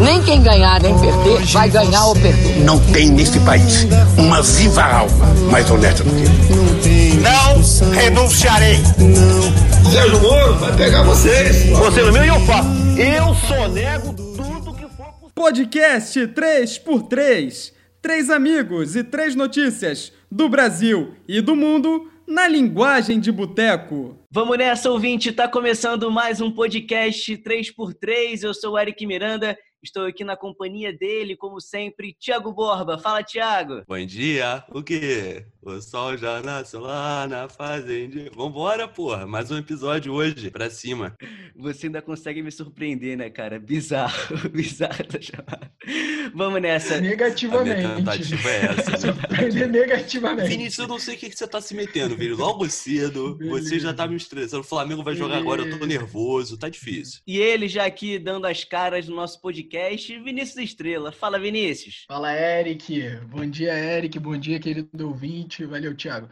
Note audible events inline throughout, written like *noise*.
Nem quem ganhar nem perder vai ganhar ou perder. Não tem nesse país uma viva alma mais honesta do que ele. Não renunciarei. Sérgio Moro vai pegar vocês. Você no meu e eu faço. Eu sonego tudo que for possível. Podcast 3x3. Três amigos e três notícias do Brasil e do mundo na linguagem de boteco. Vamos nessa, ouvinte. Tá começando mais um podcast 3x3. Eu sou o Eric Miranda. Estou aqui na companhia dele, como sempre, Tiago Borba. Fala, Tiago. Bom dia. O quê? O sol já nasceu lá na fazenda. Vambora, porra. Mais um episódio hoje, pra cima. Você ainda consegue me surpreender, né, cara? Bizarro. *laughs* Bizarro essa chamada. Vamos nessa. A Negativamente. tentativa é essa. né? Surpreender negativamente. Vinícius, eu não sei o que você tá se metendo, filho. Logo cedo, você já tá me estressando. O Flamengo vai jogar agora, eu tô nervoso, tá difícil. E ele já aqui dando as caras no nosso podcast, Vinícius Estrela. Fala, Vinícius. Fala, Eric. Bom dia, Eric. Bom dia, querido ouvinte. Valeu, Thiago.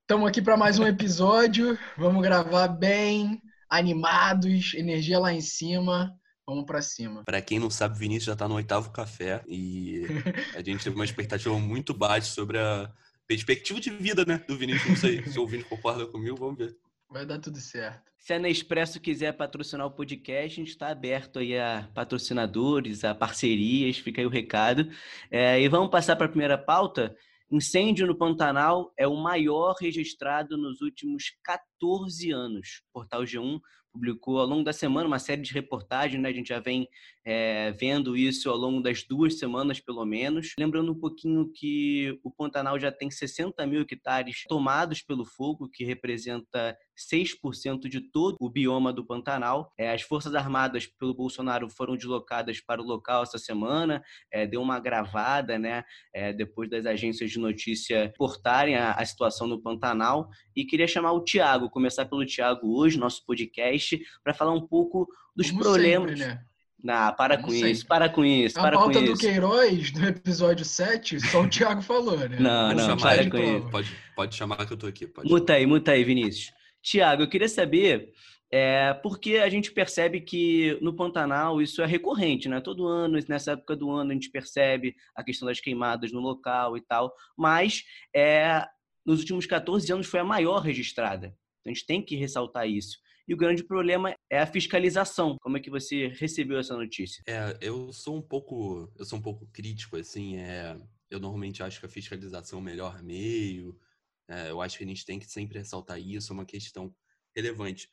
Estamos aqui para mais um episódio. Vamos gravar bem, animados, energia lá em cima. Vamos para cima. Pra quem não sabe, Vinícius já tá no oitavo café e *laughs* a gente teve uma expectativa muito baixa sobre a perspectiva de vida, né, do Vinícius. Não sei se o ouvinte concorda comigo, vamos ver. Vai dar tudo certo. Se a Nespresso quiser patrocinar o podcast, a gente está aberto aí a patrocinadores, a parcerias, fica aí o recado. É, e vamos passar para a primeira pauta. Incêndio no Pantanal é o maior registrado nos últimos 14 anos. O Portal G1 publicou ao longo da semana uma série de reportagens, né? A gente já vem é, vendo isso ao longo das duas semanas, pelo menos. Lembrando um pouquinho que o Pantanal já tem 60 mil hectares tomados pelo fogo, que representa 6% de todo o bioma do Pantanal. É, as Forças Armadas pelo Bolsonaro foram deslocadas para o local essa semana, é, deu uma gravada, né? é, depois das agências de notícia portarem a, a situação no Pantanal. E queria chamar o Tiago, começar pelo Tiago hoje, nosso podcast, para falar um pouco dos Como problemas. sempre, né? Não, para Como com sempre. isso, para com isso, A para com pauta do isso. Queiroz, do episódio 7, só o Thiago falou, né? Não, não, chamar para com isso. Pode, pode chamar que eu tô aqui. Pode Muta aí, muta aí, Vinícius. Tiago, eu queria saber, é, porque a gente percebe que no Pantanal isso é recorrente, né? Todo ano, nessa época do ano, a gente percebe a questão das queimadas no local e tal, mas é, nos últimos 14 anos foi a maior registrada. Então, a gente tem que ressaltar isso. E o grande problema é a fiscalização. Como é que você recebeu essa notícia? É, eu sou um pouco, eu sou um pouco crítico, assim, é, eu normalmente acho que a fiscalização é o melhor meio, é, eu acho que a gente tem que sempre ressaltar isso, é uma questão relevante.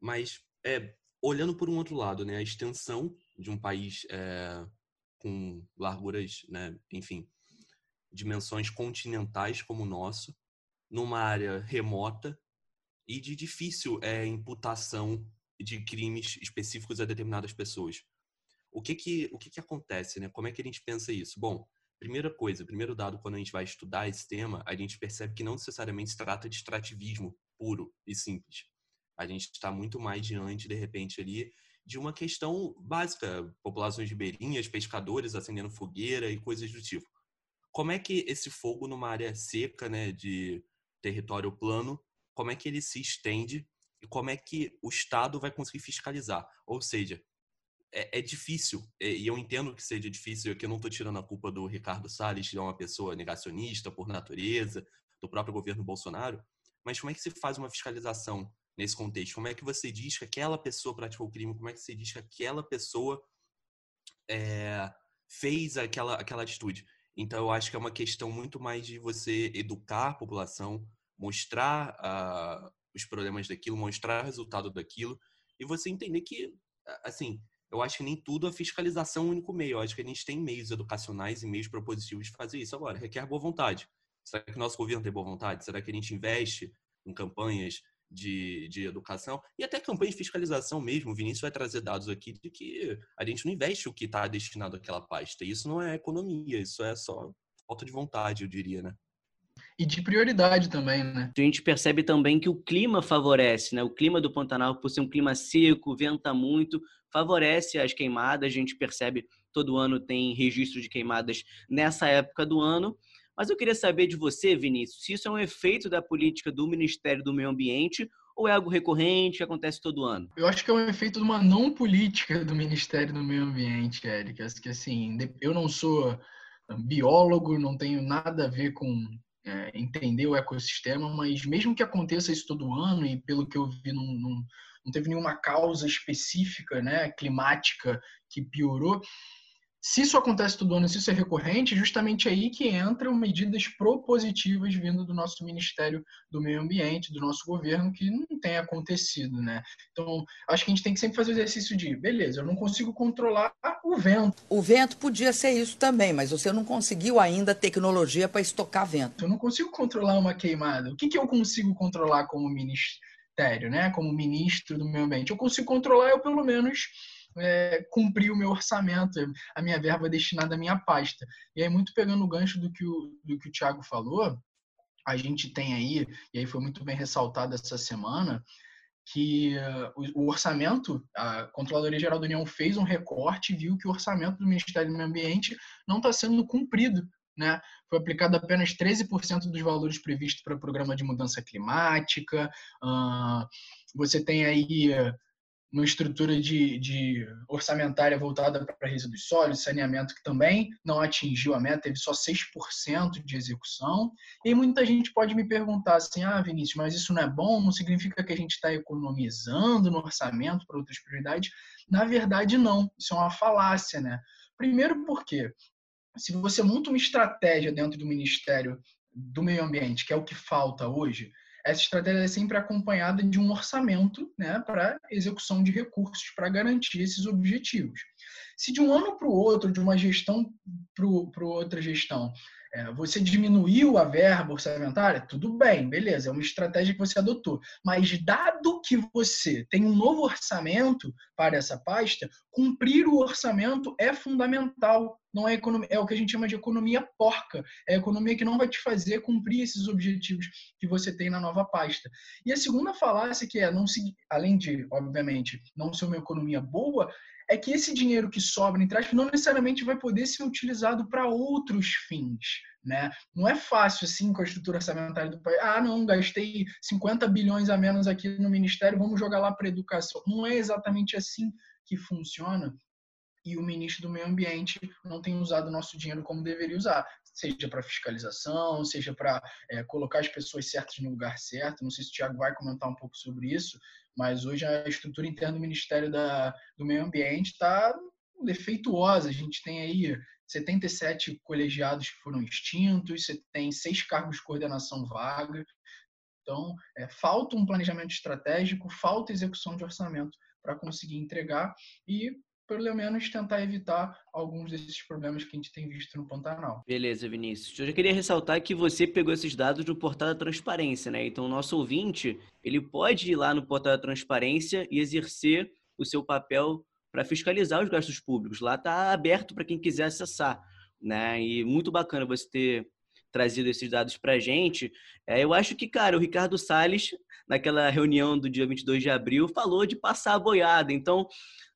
Mas, é, olhando por um outro lado, né, a extensão de um país é, com larguras, né, enfim, dimensões continentais como o nosso, numa área remota e de difícil é, imputação de crimes específicos a determinadas pessoas o que que, o que que acontece, né? Como é que a gente pensa isso? Bom, primeira coisa, primeiro dado, quando a gente vai estudar esse tema, a gente percebe que não necessariamente se trata de extrativismo puro e simples. A gente está muito mais diante, de repente, ali, de uma questão básica, populações ribeirinhas, pescadores acendendo fogueira e coisas do tipo. Como é que esse fogo numa área seca, né, de território plano, como é que ele se estende e como é que o Estado vai conseguir fiscalizar? Ou seja, é, é difícil, e eu entendo que seja difícil, eu não estou tirando a culpa do Ricardo Salles, que é uma pessoa negacionista por natureza, do próprio governo Bolsonaro, mas como é que se faz uma fiscalização nesse contexto? Como é que você diz que aquela pessoa praticou o crime? Como é que você diz que aquela pessoa é, fez aquela, aquela atitude? Então, eu acho que é uma questão muito mais de você educar a população, mostrar ah, os problemas daquilo, mostrar o resultado daquilo, e você entender que, assim, eu acho que nem tudo a fiscalização é o único meio. Eu acho que a gente tem meios educacionais e meios propositivos de fazer isso. Agora, requer boa vontade. Será que o nosso governo tem boa vontade? Será que a gente investe em campanhas de, de educação? E até campanhas de fiscalização mesmo. O Vinícius vai trazer dados aqui de que a gente não investe o que está destinado àquela pasta. Isso não é economia, isso é só falta de vontade, eu diria, né? E de prioridade também, né? A gente percebe também que o clima favorece, né? O clima do Pantanal, por ser um clima seco, venta muito, favorece as queimadas. A gente percebe todo ano tem registro de queimadas nessa época do ano. Mas eu queria saber de você, Vinícius, se isso é um efeito da política do Ministério do Meio Ambiente ou é algo recorrente que acontece todo ano? Eu acho que é um efeito de uma não política do Ministério do Meio Ambiente, Eric. Acho que assim, eu não sou biólogo, não tenho nada a ver com é, entender o ecossistema, mas mesmo que aconteça isso todo ano, e pelo que eu vi, não, não, não teve nenhuma causa específica, né, climática, que piorou, se isso acontece todo ano, se isso é recorrente, justamente aí que entram medidas propositivas vindo do nosso Ministério do Meio Ambiente, do nosso governo, que não tem acontecido, né? Então, acho que a gente tem que sempre fazer o exercício de, beleza, eu não consigo controlar o vento. O vento podia ser isso também, mas você não conseguiu ainda tecnologia para estocar vento. Eu não consigo controlar uma queimada. O que, que eu consigo controlar como ministério, né? Como ministro do Meio Ambiente? Eu consigo controlar, eu pelo menos é, cumprir o meu orçamento, a minha verba destinada à minha pasta. E aí, muito pegando o gancho do que o, do que o Thiago falou, a gente tem aí, e aí foi muito bem ressaltado essa semana, que uh, o, orçamento, a Controladoria Geral da União fez um recorte e viu que o orçamento do Ministério do Meio Ambiente não está sendo cumprido. Né? Foi aplicado apenas 13% dos valores previstos para o programa de mudança climática. Uh, você tem aí uma estrutura de, de orçamentária voltada para resíduos sólidos, saneamento que também não atingiu a meta, teve só 6% de execução. E muita gente pode me perguntar assim: ah, Vinícius, mas isso não é bom? Não significa que a gente está economizando no orçamento para outras prioridades? Na verdade, não. Isso é uma falácia, né? Primeiro, porque se você monta uma estratégia dentro do Ministério do Meio Ambiente, que é o que falta hoje, essa estratégia é sempre acompanhada de um orçamento né, para execução de recursos para garantir esses objetivos. Se de um ano para o outro, de uma gestão para outra gestão, é, você diminuiu a verba orçamentária, tudo bem, beleza, é uma estratégia que você adotou. Mas dado que você tem um novo orçamento para essa pasta, cumprir o orçamento é fundamental. Não é economia, é o que a gente chama de economia porca. É a economia que não vai te fazer cumprir esses objetivos que você tem na nova pasta. E a segunda falácia que é não seguir, além de, obviamente, não ser uma economia boa, é que esse dinheiro que sobra em trás não necessariamente vai poder ser utilizado para outros fins. Né? Não é fácil assim com a estrutura orçamentária do país. Ah, não, gastei 50 bilhões a menos aqui no Ministério, vamos jogar lá para educação. Não é exatamente assim que funciona e o ministro do Meio Ambiente não tem usado o nosso dinheiro como deveria usar, seja para fiscalização, seja para é, colocar as pessoas certas no lugar certo. Não sei se o Tiago vai comentar um pouco sobre isso, mas hoje a estrutura interna do Ministério da, do Meio Ambiente está defeituosa. A gente tem aí 77 colegiados que foram extintos, você tem seis cargos de coordenação vaga. Então, é, falta um planejamento estratégico, falta execução de orçamento para conseguir entregar e pelo menos tentar evitar alguns desses problemas que a gente tem visto no Pantanal. Beleza, Vinícius. Eu já queria ressaltar que você pegou esses dados do portal da transparência, né? Então, o nosso ouvinte, ele pode ir lá no portal da transparência e exercer o seu papel para fiscalizar os gastos públicos. Lá está aberto para quem quiser acessar, né? E muito bacana você ter trazido esses dados para a gente. É, eu acho que, cara, o Ricardo Salles, naquela reunião do dia 22 de abril, falou de passar a boiada. Então,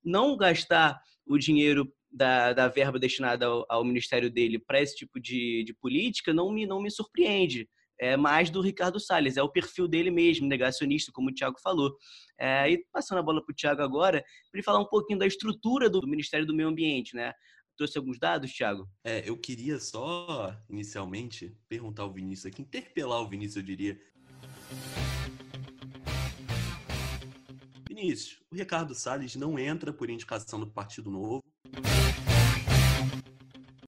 não gastar o dinheiro da, da verba destinada ao, ao ministério dele para esse tipo de, de política não me, não me surpreende. É mais do Ricardo Salles, é o perfil dele mesmo, negacionista, como o Tiago falou. É, e passando a bola para o Tiago agora, para ele falar um pouquinho da estrutura do, Ministério do Meio Ambiente, né? Trouxe alguns dados, Thiago? É, eu queria só, inicialmente, perguntar ao Vinícius aqui, interpelar o Vinícius, eu diria. Vinícius, o Ricardo Salles não entra por indicação do Partido Novo.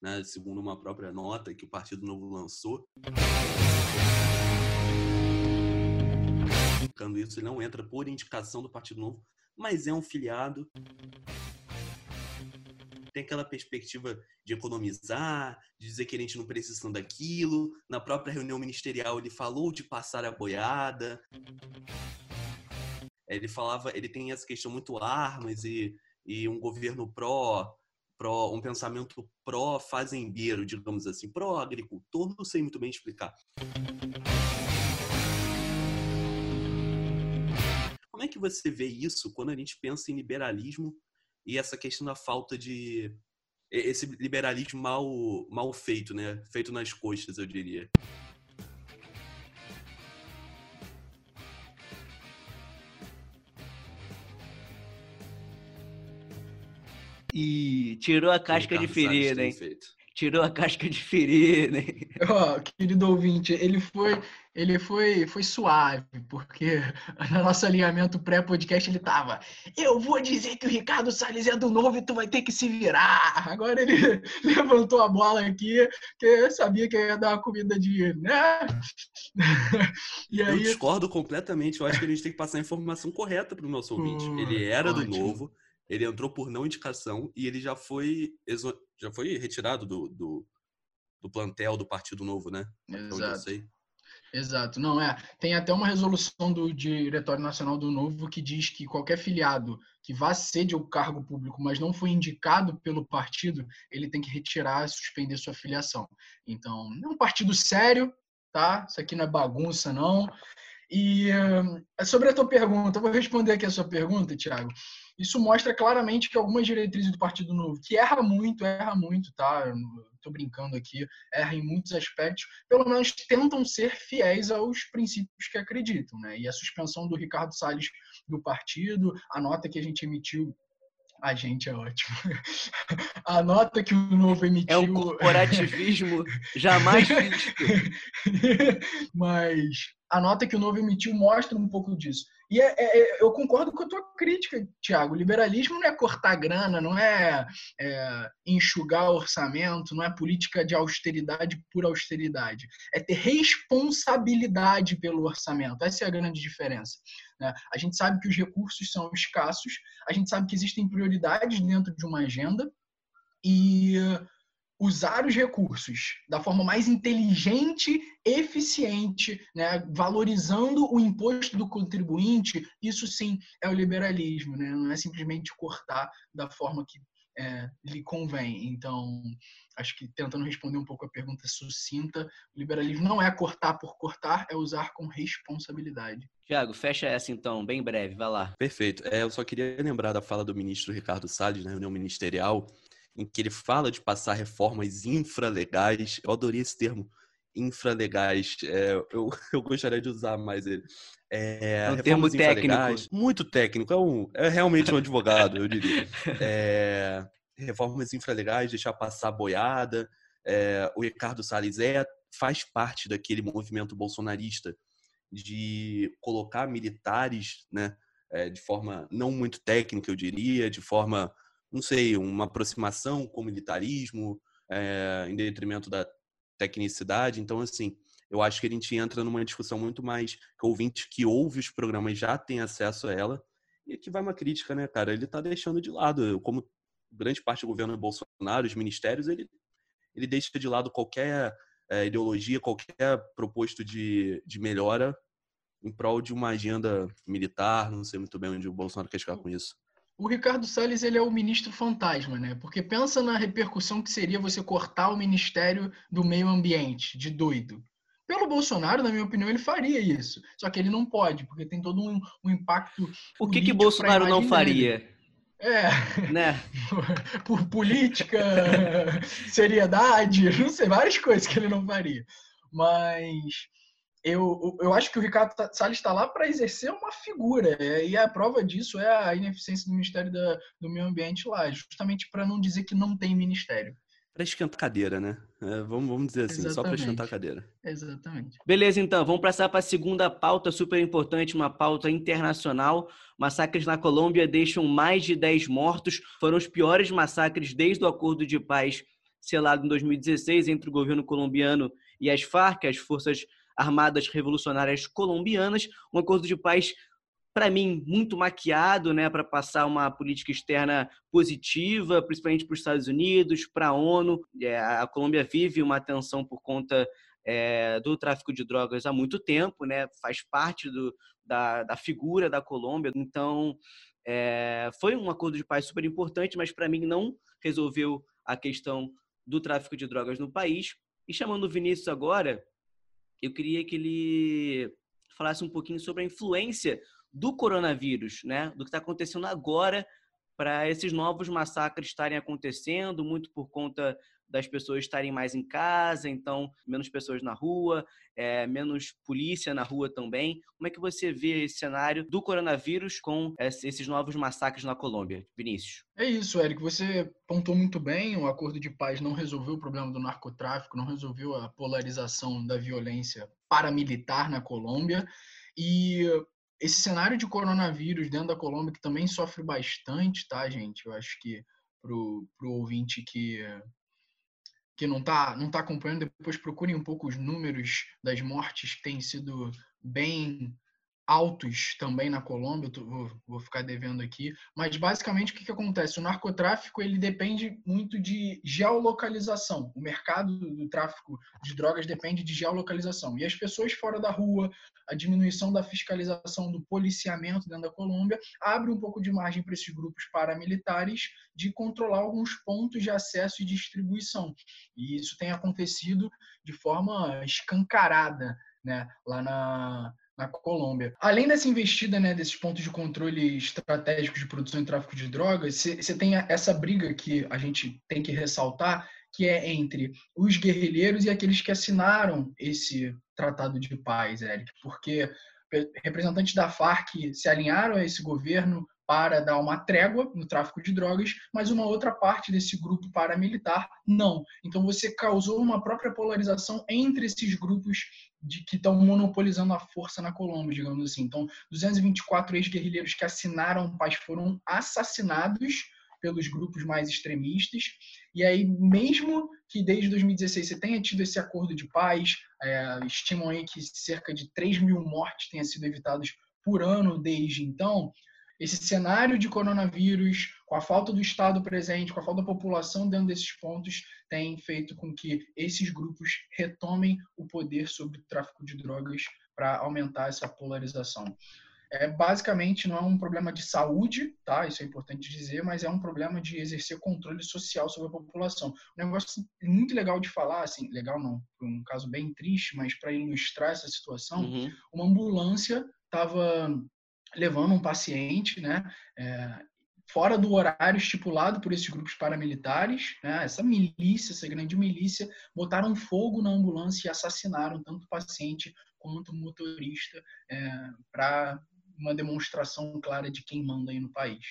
Né, segundo uma própria nota que o Partido Novo lançou. Isso, ele não entra por indicação do Partido Novo, mas é um filiado. Tem aquela perspectiva de economizar, de dizer que a gente não precisa daquilo. Na própria reunião ministerial, ele falou de passar a boiada. Ele falava, ele tem essa questão muito armas e, e um governo pró, pró, um pensamento pró fazendeiro, digamos assim, pró agricultor, não sei muito bem explicar. Como é que você vê isso quando a gente pensa em liberalismo e essa questão da falta de esse liberalismo mal mal feito, né? Feito nas costas, eu diria. E tirou a casca de ferida, hein? Tirou a casca de ferida, hein? Ó, oh, querido ouvinte, ele foi ele foi, foi suave, porque *laughs* no nosso alinhamento pré-podcast ele tava, eu vou dizer que o Ricardo Salles é do novo e tu vai ter que se virar. Agora ele *laughs* levantou a bola aqui, que eu sabia que ia dar uma comida de, né? *laughs* E aí... Eu discordo completamente, eu acho que a gente tem que passar a informação correta para o nosso ouvinte. Ele era Ótimo. do novo, ele entrou por não indicação e ele já foi, já foi retirado do, do, do plantel do Partido Novo, né? Exato. Exato, não é. Tem até uma resolução do Diretório Nacional do Novo que diz que qualquer filiado que vá ceder o cargo público, mas não foi indicado pelo partido, ele tem que retirar, suspender sua filiação. Então, é um partido sério, tá? Isso aqui não é bagunça, não. E uh, sobre a tua pergunta, eu vou responder aqui a sua pergunta, Tiago. Isso mostra claramente que algumas diretrizes do Partido Novo, que erra muito, erra muito, tá? Estou brincando aqui, erra em muitos aspectos, pelo menos tentam ser fiéis aos princípios que acreditam, né? E a suspensão do Ricardo Salles do partido, a nota que a gente emitiu a gente é ótimo. *laughs* A nota que o Novo emitiu. É um corporativismo *laughs* jamais visto. Mas a nota que o Novo emitiu mostra um pouco disso. E é, é, é, eu concordo com a tua crítica, Tiago. Liberalismo não é cortar grana, não é, é enxugar orçamento, não é política de austeridade por austeridade. É ter responsabilidade pelo orçamento. Essa é a grande diferença. Né? A gente sabe que os recursos são escassos, a gente sabe que existem prioridades dentro de uma agenda e usar os recursos da forma mais inteligente, eficiente, né? valorizando o imposto do contribuinte, isso sim é o liberalismo, né? não é simplesmente cortar da forma que é, lhe convém. Então, acho que tentando responder um pouco a pergunta sucinta, o liberalismo não é cortar por cortar, é usar com responsabilidade. Tiago, fecha essa então, bem breve, vai lá. Perfeito. É, eu só queria lembrar da fala do ministro Ricardo Salles na reunião ministerial, em que ele fala de passar reformas infralegais. Eu adorei esse termo, infralegais. É, eu, *laughs* eu gostaria de usar mais ele. É, é um termo técnico. Muito técnico, é, um, é realmente um advogado, eu diria. É, reformas infralegais, deixar passar boiada. É, o Ricardo Salles é, faz parte daquele movimento bolsonarista de colocar militares, né, é, de forma não muito técnica, eu diria, de forma não sei, uma aproximação com o militarismo, é, em detrimento da tecnicidade. Então, assim, eu acho que a gente entra numa discussão muito mais que o ouvinte que ouve os programas já tem acesso a ela. E aqui vai uma crítica, né, cara? Ele está deixando de lado, como grande parte do governo Bolsonaro, os ministérios, ele, ele deixa de lado qualquer é, ideologia, qualquer proposto de, de melhora em prol de uma agenda militar. Não sei muito bem onde o Bolsonaro quer chegar com isso o Ricardo Salles ele é o ministro fantasma, né? Porque pensa na repercussão que seria você cortar o Ministério do Meio Ambiente, de doido. Pelo Bolsonaro, na minha opinião, ele faria isso. Só que ele não pode, porque tem todo um, um impacto. O que, que Bolsonaro não faria? Dele. É. Né? *laughs* Por política, *laughs* seriedade, não sei, várias coisas que ele não faria. Mas eu, eu acho que o Ricardo Salles está lá para exercer uma figura, e a prova disso é a ineficiência do Ministério da, do Meio Ambiente lá, justamente para não dizer que não tem ministério. Para esquentar cadeira, né? É, vamos, vamos dizer assim, Exatamente. só para esquentar cadeira. Exatamente. Beleza, então, vamos passar para a segunda pauta, super importante, uma pauta internacional. Massacres na Colômbia deixam mais de 10 mortos. Foram os piores massacres desde o acordo de paz selado em 2016 entre o governo colombiano e as Farc, as forças Armadas Revolucionárias Colombianas, um acordo de paz para mim, muito maquiado, né, para passar uma política externa positiva, principalmente para os Estados Unidos, para a ONU. É, a Colômbia vive uma tensão por conta é, do tráfico de drogas há muito tempo, né, faz parte do, da, da figura da Colômbia. Então, é, foi um acordo de paz super importante, mas para mim não resolveu a questão do tráfico de drogas no país. E chamando o Vinícius agora, eu queria que ele falasse um pouquinho sobre a influência do coronavírus, né? Do que está acontecendo agora para esses novos massacres estarem acontecendo, muito por conta das pessoas estarem mais em casa, então menos pessoas na rua, é, menos polícia na rua também. Como é que você vê esse cenário do coronavírus com esses novos massacres na Colômbia, Vinícius? É isso, Eric. Você pontuou muito bem. O acordo de paz não resolveu o problema do narcotráfico, não resolveu a polarização da violência paramilitar na Colômbia. E esse cenário de coronavírus dentro da Colômbia, que também sofre bastante, tá, gente? Eu acho que pro, pro ouvinte que que não está não tá acompanhando, depois procurem um pouco os números das mortes que têm sido bem altos também na Colômbia, tô, vou, vou, ficar devendo aqui, mas basicamente o que, que acontece? O narcotráfico ele depende muito de geolocalização. O mercado do tráfico de drogas depende de geolocalização. E as pessoas fora da rua, a diminuição da fiscalização do policiamento dentro da Colômbia, abre um pouco de margem para esses grupos paramilitares de controlar alguns pontos de acesso e distribuição. E isso tem acontecido de forma escancarada né, lá na, na Colômbia. Além dessa investida, né, desses pontos de controle estratégicos de produção e tráfico de drogas, você tem essa briga que a gente tem que ressaltar, que é entre os guerrilheiros e aqueles que assinaram esse tratado de paz, Eric, porque representantes da Farc se alinharam a esse governo para dar uma trégua no tráfico de drogas, mas uma outra parte desse grupo paramilitar não. Então você causou uma própria polarização entre esses grupos de que estão monopolizando a força na Colômbia, digamos assim. Então, 224 ex-guerrilheiros que assinaram paz foram assassinados pelos grupos mais extremistas. E aí, mesmo que desde 2016 você tenha tido esse acordo de paz, é, estimam aí que cerca de 3 mil mortes tenham sido evitadas por ano desde então, esse cenário de coronavírus, com a falta do Estado presente, com a falta da população dentro desses pontos, tem feito com que esses grupos retomem o poder sobre o tráfico de drogas para aumentar essa polarização. É, basicamente, não é um problema de saúde, tá? Isso é importante dizer, mas é um problema de exercer controle social sobre a população. Um negócio muito legal de falar, assim, legal não, um caso bem triste, mas para ilustrar essa situação, uhum. uma ambulância estava levando um paciente, né, é, fora do horário estipulado por esses grupos paramilitares, né, essa milícia, essa grande milícia, botaram fogo na ambulância e assassinaram tanto o paciente quanto o motorista é, para uma demonstração clara de quem manda aí no país.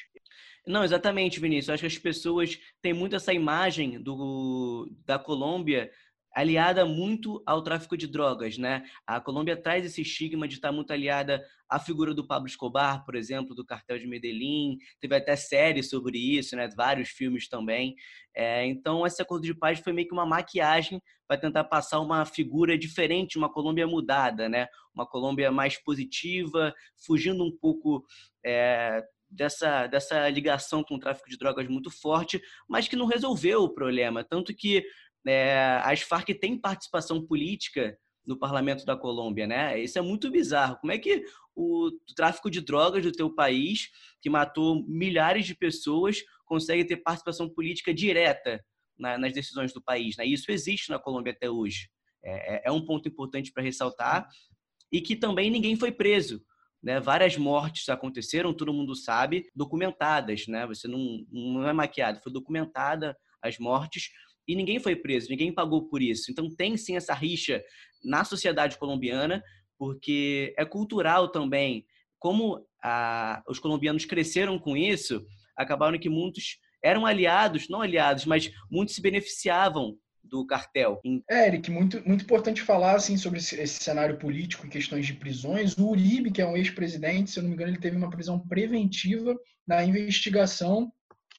Não, exatamente, Vinícius. Eu acho que as pessoas têm muito essa imagem do, da Colômbia aliada muito ao tráfico de drogas, né? A Colômbia traz esse estigma de estar muito aliada à figura do Pablo Escobar, por exemplo, do cartel de Medellín. Teve até série sobre isso, né? Vários filmes também. É, então, esse acordo de paz foi meio que uma maquiagem para tentar passar uma figura diferente, uma Colômbia mudada, né? Uma Colômbia mais positiva, fugindo um pouco é, dessa, dessa ligação com o tráfico de drogas muito forte, mas que não resolveu o problema. Tanto que é, as Farc têm participação política no parlamento da Colômbia, né? Isso é muito bizarro. Como é que o tráfico de drogas do teu país, que matou milhares de pessoas, consegue ter participação política direta na, nas decisões do país? Né? Isso existe na Colômbia até hoje. É, é, é um ponto importante para ressaltar e que também ninguém foi preso. Né, várias mortes aconteceram, todo mundo sabe, documentadas, né? Você não, não é maquiado, foi documentada as mortes, e ninguém foi preso, ninguém pagou por isso. Então tem sim essa rixa na sociedade colombiana, porque é cultural também. Como a, os colombianos cresceram com isso, acabaram que muitos eram aliados, não aliados, mas muitos se beneficiavam do cartel. É, Eric, muito, muito importante falar assim, sobre esse, esse, cenário político em questões de prisões. O Uribe, que é um ex-presidente, se eu não me engano, ele teve uma prisão preventiva na investigação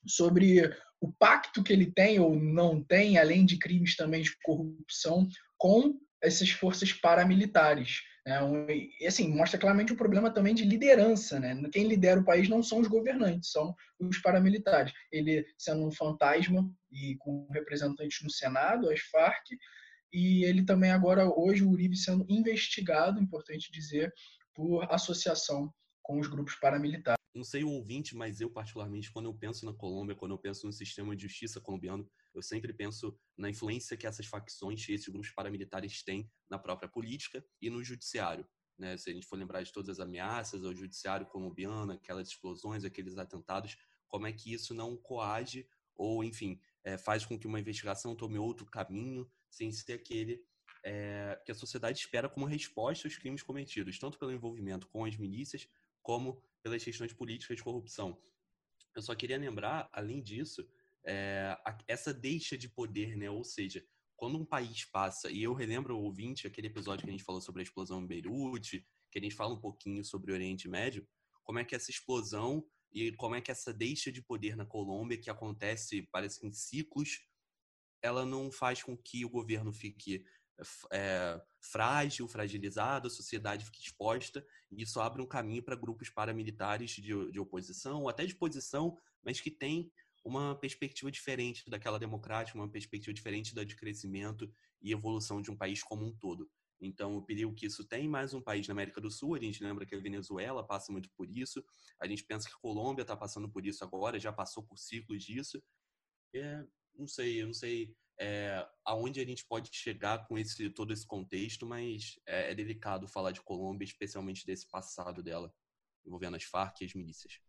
sobre o pacto que ele tem ou não tem, além de crimes também de corrupção, com essas forças paramilitares. Né? E assim, mostra claramente o problema também de liderança. Né? Quem lidera o país não são os governantes, são os paramilitares. Ele sendo um fantasma e com representantes no Senado, as Farc, e ele também agora, hoje, o Uribe sendo investigado, importante dizer, por associação com os grupos paramilitares não sei o ouvinte, mas eu particularmente, quando eu penso na Colômbia, quando eu penso no sistema de justiça colombiano, eu sempre penso na influência que essas facções, esses grupos paramilitares têm na própria política e no judiciário. Né? Se a gente for lembrar de todas as ameaças ao judiciário colombiano, aquelas explosões, aqueles atentados, como é que isso não coage ou, enfim, é, faz com que uma investigação tome outro caminho, sem ser aquele é, que a sociedade espera como resposta aos crimes cometidos, tanto pelo envolvimento com as milícias, como pelas questões políticas de corrupção. Eu só queria lembrar, além disso, é, essa deixa de poder, né? Ou seja, quando um país passa, e eu relembro o ouvinte, aquele episódio que a gente falou sobre a explosão em Beirute, que a gente fala um pouquinho sobre o Oriente Médio, como é que essa explosão e como é que essa deixa de poder na Colômbia, que acontece, parece em ciclos, ela não faz com que o governo fique é, frágil, fragilizado, a sociedade fique exposta, e isso abre um caminho para grupos paramilitares de, de oposição, ou até de posição, mas que tem uma perspectiva diferente daquela democrática, uma perspectiva diferente da de crescimento e evolução de um país como um todo. Então, o perigo que isso tem, mais um país na América do Sul, a gente lembra que a Venezuela passa muito por isso, a gente pensa que a Colômbia está passando por isso agora, já passou por ciclos disso. É, não sei, eu não sei é, aonde a gente pode chegar com esse todo esse contexto, mas é, é delicado falar de Colômbia, especialmente desse passado dela, envolvendo as Farc e as milícias.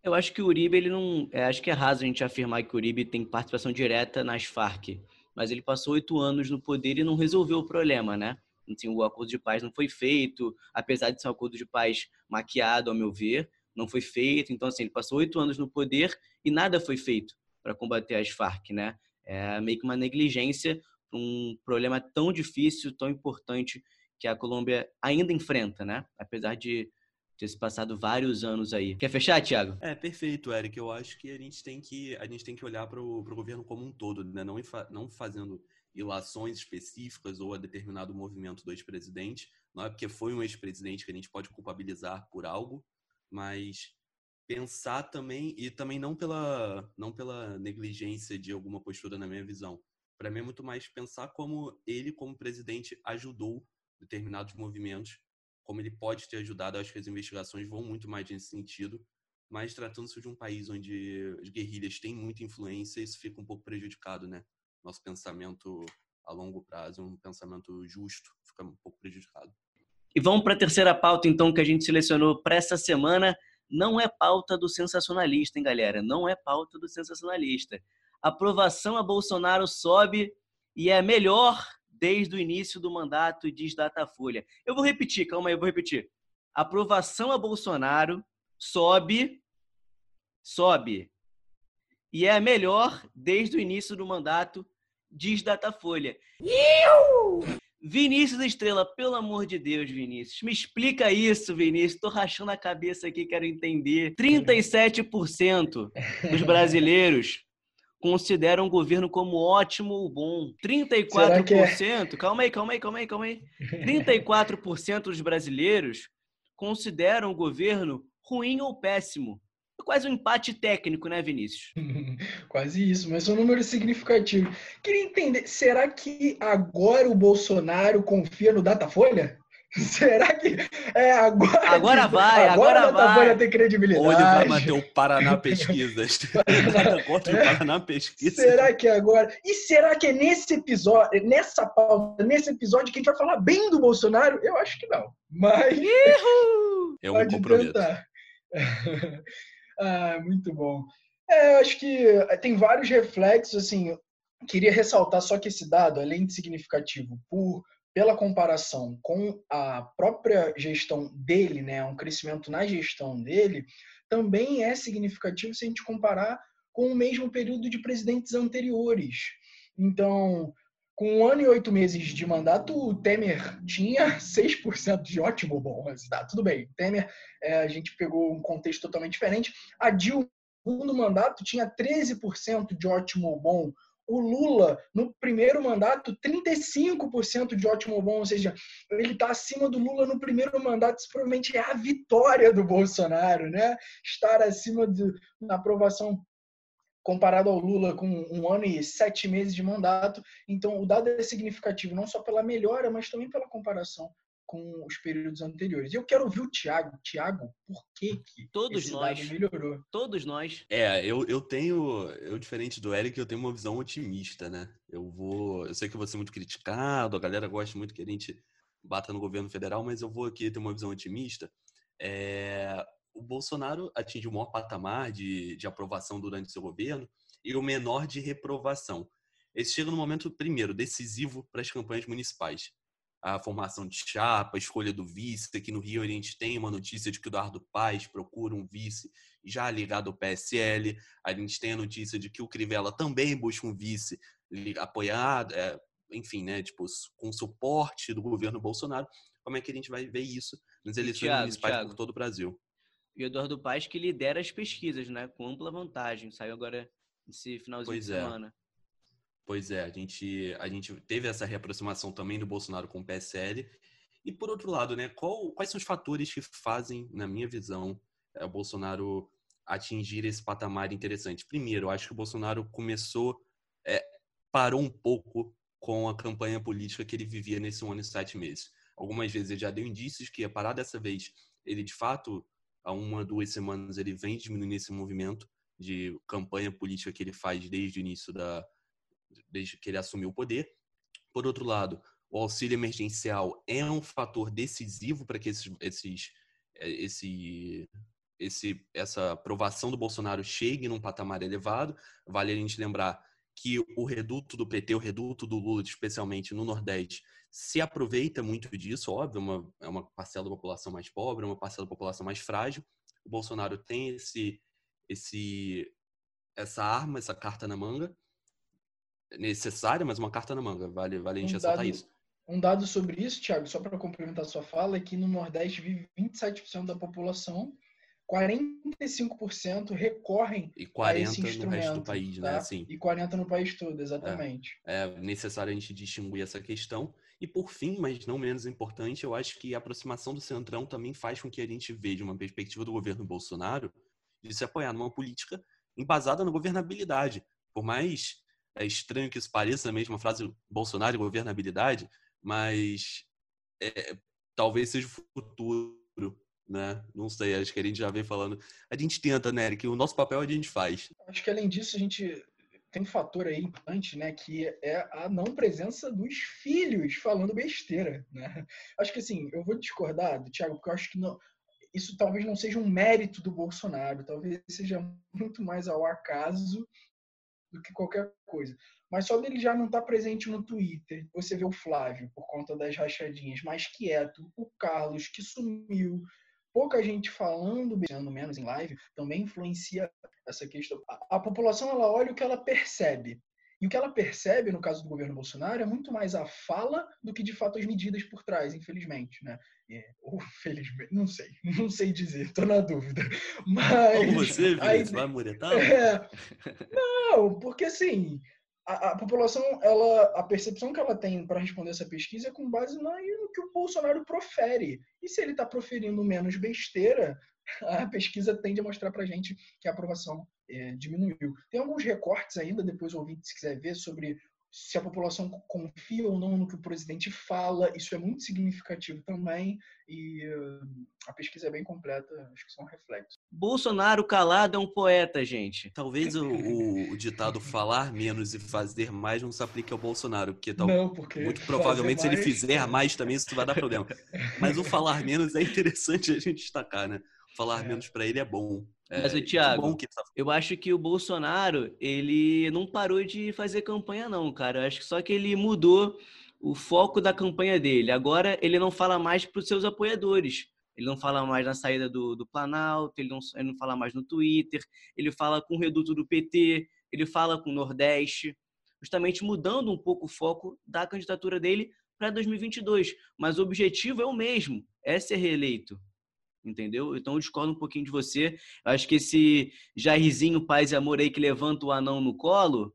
Eu acho que o Uribe, ele não. É, acho que é raso a gente afirmar que o Uribe tem participação direta nas Farc, mas ele passou oito anos no poder e não resolveu o problema, né? Assim, o acordo de paz não foi feito, apesar de ser um acordo de paz maquiado, ao meu ver, não foi feito. Então, assim, ele passou oito anos no poder e nada foi feito para combater as Farc, né? É meio que uma negligência um problema tão difícil, tão importante que a Colômbia ainda enfrenta, né? Apesar de ter se passado vários anos aí. Quer fechar, Thiago? É, perfeito, Eric. Eu acho que a gente tem que, a gente tem que olhar para o governo como um todo, né? não, não fazendo ilações específicas ou a determinado movimento do ex-presidente. Não é porque foi um ex-presidente que a gente pode culpabilizar por algo, mas pensar também e também não pela não pela negligência de alguma postura na minha visão. Para mim é muito mais pensar como ele como presidente ajudou determinados movimentos como ele pode ter ajudado, acho que as investigações vão muito mais nesse sentido. Mas tratando-se de um país onde as guerrilhas têm muita influência, isso fica um pouco prejudicado, né? Nosso pensamento a longo prazo, um pensamento justo, fica um pouco prejudicado. E vamos para a terceira pauta, então, que a gente selecionou para essa semana. Não é pauta do sensacionalista, hein, galera? Não é pauta do sensacionalista. Aprovação a Bolsonaro sobe e é melhor desde o início do mandato, diz Datafolha. Eu vou repetir, calma aí, eu vou repetir. Aprovação a Bolsonaro sobe, sobe. E é a melhor desde o início do mandato, diz Datafolha. Vinícius Estrela, pelo amor de Deus, Vinícius, me explica isso, Vinícius. Tô rachando a cabeça aqui, quero entender. 37% dos brasileiros *laughs* consideram o governo como ótimo ou bom. 34%, é? calma aí, calma aí, calma aí, calma aí. 34% dos brasileiros consideram o governo ruim ou péssimo. Quase um empate técnico, né, Vinícius? *laughs* quase isso, mas é um número significativo. Queria entender, será que agora o Bolsonaro confia no Datafolha? *laughs* Será que é agora? Agora que, vai, agora, agora vai. vai ter credibilidade. Ele vai manter o Paraná Pesquisas. *laughs* contra o Paraná Pesquisas. Será que agora? E será que é nesse episódio, nessa pauta, nesse episódio que a gente vai falar bem do Bolsonaro? Eu acho que não. Mas. É um compromisso. Ah, muito bom. É, eu acho que tem vários reflexos, assim. Queria ressaltar só que esse dado, além de significativo por pela comparação com a própria gestão dele, né, um crescimento na gestão dele, também é significativo se a gente comparar com o mesmo período de presidentes anteriores. Então, com um ano e oito meses de mandato, o Temer tinha *laughs* 6% de ótimo bom resultado. Tudo bem, Temer, é, a gente pegou um contexto totalmente diferente. A Dilma, no segundo mandato, tinha 13% de ótimo bom o Lula, no primeiro mandato, 35% de ótimo bom, ou seja, ele está acima do Lula no primeiro mandato. Isso provavelmente é a vitória do Bolsonaro, né? Estar acima de, na aprovação comparado ao Lula com um ano e sete meses de mandato. Então, o dado é significativo não só pela melhora, mas também pela comparação com os períodos anteriores. E eu quero ouvir o Tiago. Tiago, por que, que todos esse nós dado melhorou? Todos nós. É, eu, eu tenho, eu diferente do Eric, eu tenho uma visão otimista, né? Eu vou, eu sei que eu vou ser muito criticado, a galera gosta muito que a gente bata no governo federal, mas eu vou aqui ter uma visão otimista. É, o Bolsonaro atingiu o maior patamar de, de aprovação durante seu governo e o menor de reprovação. Esse chega no momento, primeiro, decisivo para as campanhas municipais. A formação de chapa, a escolha do vice. Aqui no Rio a gente tem uma notícia de que o Eduardo Paes procura um vice já ligado ao PSL. A gente tem a notícia de que o Crivella também busca um vice apoiado, é, enfim, né, tipo, com suporte do governo Bolsonaro. Como é que a gente vai ver isso nas eleições Thiago, municipais Thiago. por todo o Brasil? E o Eduardo Paes que lidera as pesquisas, né, com ampla vantagem. Saiu agora esse finalzinho pois de é. semana. Pois é, a gente, a gente teve essa reaproximação também do Bolsonaro com o PSL. E por outro lado, né, qual, quais são os fatores que fazem, na minha visão, é, o Bolsonaro atingir esse patamar interessante? Primeiro, eu acho que o Bolsonaro começou, é, parou um pouco com a campanha política que ele vivia nesse um ano e sete meses. Algumas vezes ele já deu indícios que ia parar dessa vez. Ele, de fato, há uma, duas semanas, ele vem diminuindo esse movimento de campanha política que ele faz desde o início da, desde que ele assumiu o poder. Por outro lado, o auxílio emergencial é um fator decisivo para que esses, esses, é, esse, esse, essa aprovação do Bolsonaro chegue num patamar elevado. Vale a gente lembrar que o reduto do PT, o reduto do Lula, especialmente no Nordeste, se aproveita muito disso, óbvio, uma, é uma parcela da população mais pobre, uma parcela da população mais frágil. O Bolsonaro tem esse, esse, essa arma, essa carta na manga, necessária, mas uma carta na manga. Vale, vale a gente um ressaltar dado, isso. Um dado sobre isso, Thiago, só para complementar a sua fala, é que no Nordeste vive 27% da população, 45% recorrem e 40 a esse instrumento, no resto do país, né? tá? né? Sim. E 40 no país todo, exatamente. É, é necessário a gente distinguir essa questão. E por fim, mas não menos importante, eu acho que a aproximação do Centrão também faz com que a gente veja uma perspectiva do governo Bolsonaro de se apoiar numa política embasada na governabilidade. Por mais é estranho que isso pareça a mesma frase Bolsonaro e governabilidade, mas é, talvez seja o futuro, né? Não sei, acho que a gente já vem falando. A gente tenta, né, que o nosso papel a gente faz. Acho que além disso, a gente tem um fator aí importante, né, que é a não presença dos filhos falando besteira, né? Acho que assim, eu vou discordar do Thiago, porque eu acho que não, isso talvez não seja um mérito do Bolsonaro, talvez seja muito mais ao acaso do que qualquer coisa. Mas só dele já não estar tá presente no Twitter, você vê o Flávio, por conta das rachadinhas, mais quieto, o Carlos, que sumiu, pouca gente falando, beijando menos em live, também influencia essa questão. A, a, população, ela olha o que ela percebe. E o que ela percebe, no caso do governo Bolsonaro, é muito mais a fala do que, de fato, as medidas por trás, infelizmente, né? É, ou felizmente, não sei, *laughs* não sei dizer, estou na dúvida. Mas. Como você, Vinícius, vai muretar? É, não, porque assim, a, a, população, ela, a percepção que ela tem para responder essa pesquisa é com base no que o Bolsonaro profere. E se ele está proferindo menos besteira, a pesquisa tende a mostrar para gente que a aprovação é, diminuiu. Tem alguns recortes ainda, depois o ouvinte, se quiser ver, sobre se a população confia ou não no que o presidente fala, isso é muito significativo também, e uh, a pesquisa é bem completa, acho que são reflexos. Bolsonaro calado é um poeta, gente. Talvez o, o, o ditado *laughs* falar menos e fazer mais não se aplique ao Bolsonaro, porque, tal, não, porque muito provavelmente se ele fizer mais também isso vai dar problema. Mas o falar menos é interessante a gente destacar, né? Falar é. menos para ele é bom. Mas, o Thiago, tá... eu acho que o Bolsonaro, ele não parou de fazer campanha, não, cara. Eu acho que só que ele mudou o foco da campanha dele. Agora, ele não fala mais para os seus apoiadores. Ele não fala mais na saída do, do Planalto, ele não, ele não fala mais no Twitter, ele fala com o reduto do PT, ele fala com o Nordeste, justamente mudando um pouco o foco da candidatura dele para 2022. Mas o objetivo é o mesmo, é ser reeleito entendeu? Então eu discordo um pouquinho de você. Eu acho que esse Jairzinho Paz e Amor aí que levanta o anão no colo,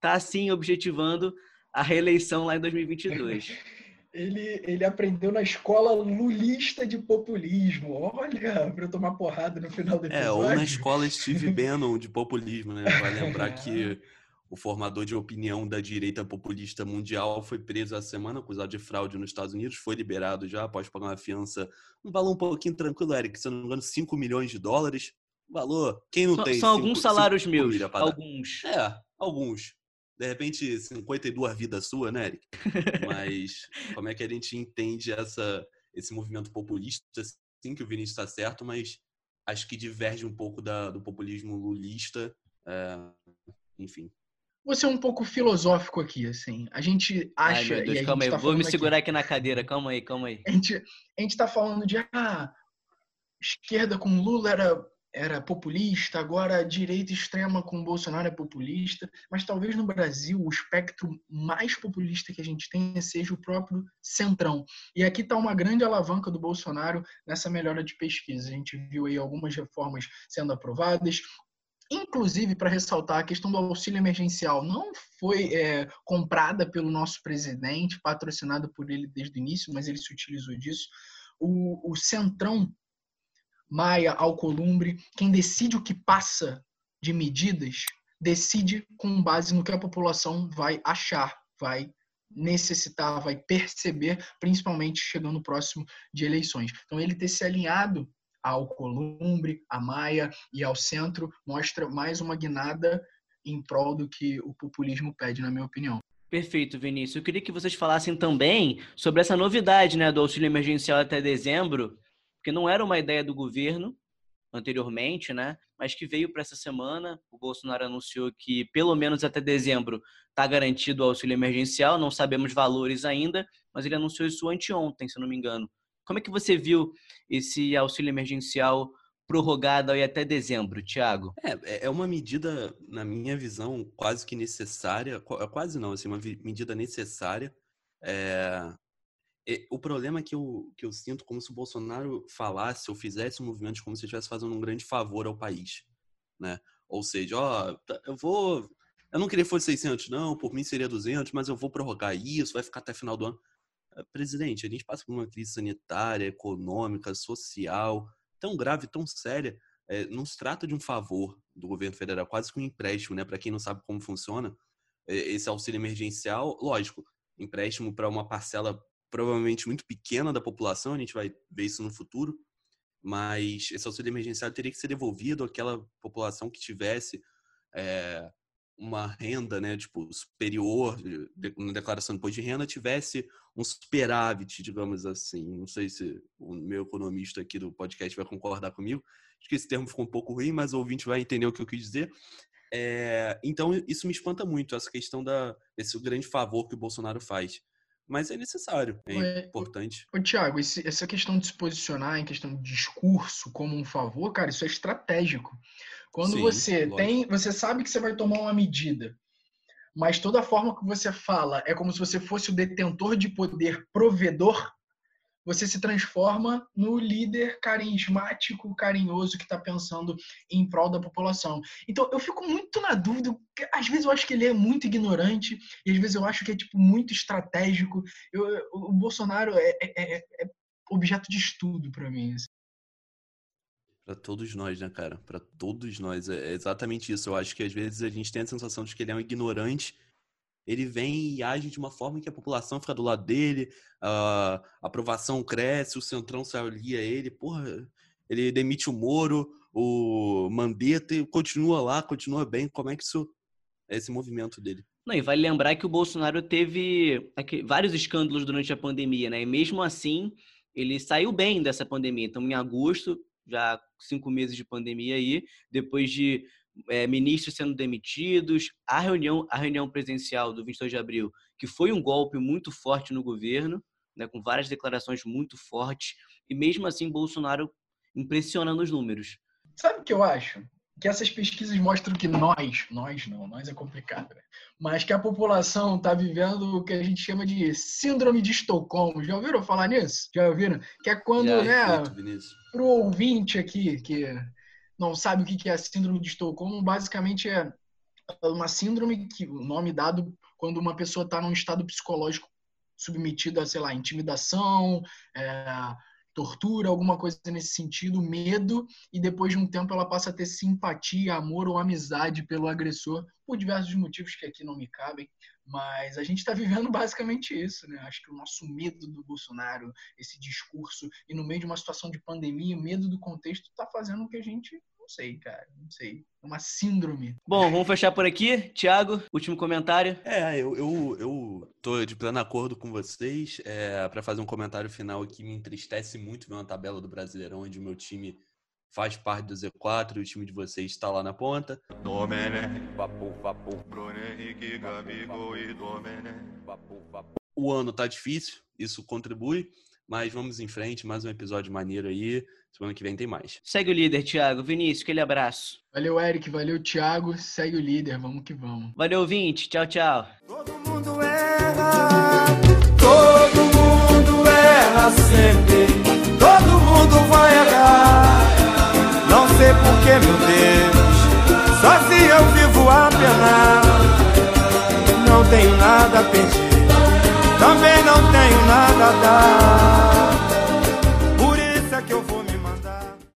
tá sim objetivando a reeleição lá em 2022. *laughs* ele, ele aprendeu na escola lulista de populismo. Olha, para eu tomar porrada no final do episódio. É, ou na escola Steve *laughs* Bannon de populismo, né? Vai lembrar que *laughs* o formador de opinião da direita populista mundial foi preso essa semana, acusado de fraude nos Estados Unidos, foi liberado já após pagar uma fiança, um valor um pouquinho tranquilo, Eric, se eu não me engano, 5 milhões de dólares. Valor, quem não tem? São cinco, alguns salários meus, alguns. É, alguns. De repente, 52 vidas sua, né, Eric? *laughs* Mas como é que a gente entende essa, esse movimento populista? Sim que o Vinícius está certo, mas acho que diverge um pouco da, do populismo lulista. É, enfim. Você é um pouco filosófico aqui, assim. A gente acha. Ai, Deus, e a calma gente aí, tá vou me segurar aqui, aqui na cadeira, calma aí, calma aí. a gente, a gente tá falando de ah, esquerda com Lula era, era populista, agora a direita extrema com Bolsonaro é populista, mas talvez no Brasil o espectro mais populista que a gente tenha seja o próprio centrão. E aqui está uma grande alavanca do Bolsonaro nessa melhora de pesquisa. A gente viu aí algumas reformas sendo aprovadas, inclusive para ressaltar a questão do auxílio emergencial não foi é, comprada pelo nosso presidente, patrocinada por ele desde o início, mas ele se utilizou disso. O, o Centrão, Maia, Alcolumbre, quem decide o que passa de medidas, decide com base no que a população vai achar, vai necessitar, vai perceber, principalmente chegando próximo de eleições. Então, ele ter se alinhado ao Columbre, à Maia e ao centro mostra mais uma guinada em prol do que o populismo pede, na minha opinião. Perfeito, Vinícius. Eu queria que vocês falassem também sobre essa novidade né, do auxílio emergencial até dezembro, porque não era uma ideia do governo anteriormente, né? Mas que veio para essa semana. O Bolsonaro anunciou que pelo menos até dezembro está garantido o auxílio emergencial. Não sabemos valores ainda, mas ele anunciou isso anteontem, se não me engano. Como é que você viu esse auxílio emergencial prorrogado aí até dezembro, Tiago? É, é uma medida, na minha visão, quase que necessária, quase não, assim, uma medida necessária. É, o problema é que eu, que eu sinto como se o Bolsonaro falasse ou fizesse movimentos como se estivesse fazendo um grande favor ao país, né? Ou seja, ó, tá, eu vou... Eu não queria que fosse 600, não, por mim seria 200, mas eu vou prorrogar isso, vai ficar até final do ano. Eh, presidente, a gente passa por uma crise sanitária, econômica, social, tão grave, tão séria. É, não se trata de um favor do governo federal, quase que um empréstimo, né? Para quem não sabe como funciona, esse auxílio emergencial, lógico, empréstimo para uma parcela provavelmente muito pequena da população, a gente vai ver isso no futuro, mas esse auxílio emergencial teria que ser devolvido àquela população que tivesse é, uma renda, né, tipo, superior, na declaração de imposto de renda, tivesse um superávit, digamos assim. Não sei se o meu economista aqui do podcast vai concordar comigo. Acho que esse termo ficou um pouco ruim, mas o ouvinte vai entender o que eu quis dizer. É, então, isso me espanta muito, essa questão da esse grande favor que o Bolsonaro faz. Mas é necessário, é importante. Ô, Tiago, essa questão de se posicionar em questão de discurso como um favor, cara, isso é estratégico. Quando Sim, você lógico. tem, você sabe que você vai tomar uma medida, mas toda a forma que você fala é como se você fosse o detentor de poder provedor, você se transforma no líder carismático, carinhoso que está pensando em prol da população. Então eu fico muito na dúvida, às vezes eu acho que ele é muito ignorante, e às vezes eu acho que é tipo muito estratégico. Eu, o Bolsonaro é, é, é, é objeto de estudo para mim. Assim. Para todos nós, né, cara? Para todos nós. É exatamente isso. Eu acho que às vezes a gente tem a sensação de que ele é um ignorante. Ele vem e age de uma forma que a população fica do lado dele, a aprovação cresce, o centrão se alia a ele. Porra, ele demite o Moro, o Mandetta e continua lá, continua bem. Como é que isso é esse movimento dele? Não, e vale lembrar que o Bolsonaro teve vários escândalos durante a pandemia, né? E mesmo assim, ele saiu bem dessa pandemia. Então, em agosto, já cinco meses de pandemia aí, depois de é, ministros sendo demitidos, a reunião, a reunião presencial do 22 de abril, que foi um golpe muito forte no governo, né, com várias declarações muito fortes, e mesmo assim Bolsonaro impressiona nos números. Sabe o que eu acho? Que essas pesquisas mostram que nós, nós não, nós é complicado, né? mas que a população está vivendo o que a gente chama de síndrome de Estocolmo. Já ouviram falar nisso? Já ouviram? Que é quando, Já, né, para o ouvinte aqui que não sabe o que é a síndrome de Estocolmo, basicamente é uma síndrome que o nome dado quando uma pessoa está num estado psicológico submetido a, sei lá, intimidação, é, tortura, alguma coisa nesse sentido, medo, e depois de um tempo ela passa a ter simpatia, amor ou amizade pelo agressor, por diversos motivos que aqui não me cabem. Mas a gente está vivendo *laughs* basicamente isso, né? Acho que o nosso medo do Bolsonaro, esse discurso, e no meio de uma situação de pandemia, medo do contexto, está fazendo com que a gente não sei, cara, não sei. Uma síndrome. Bom, vamos fechar por aqui. Tiago, último comentário. É, eu, eu, eu tô de pleno acordo com vocês. É, para fazer um comentário final aqui, me entristece muito ver uma tabela do Brasileirão onde o meu time faz parte do Z4, o time de vocês está lá na ponta. O ano tá difícil, isso contribui, mas vamos em frente, mais um episódio maneiro aí. Semana que vem tem mais. Segue o líder, Thiago. Vinícius, aquele abraço. Valeu, Eric. Valeu, Thiago. Segue o líder. Vamos que vamos. Valeu, ouvinte. Tchau, tchau. Todo mundo erra, todo mundo erra sempre. Todo mundo vai errar. Não sei porquê, meu Deus. Sozinho eu vivo a penar. Não tenho nada a pedir. Também não tenho nada a dar.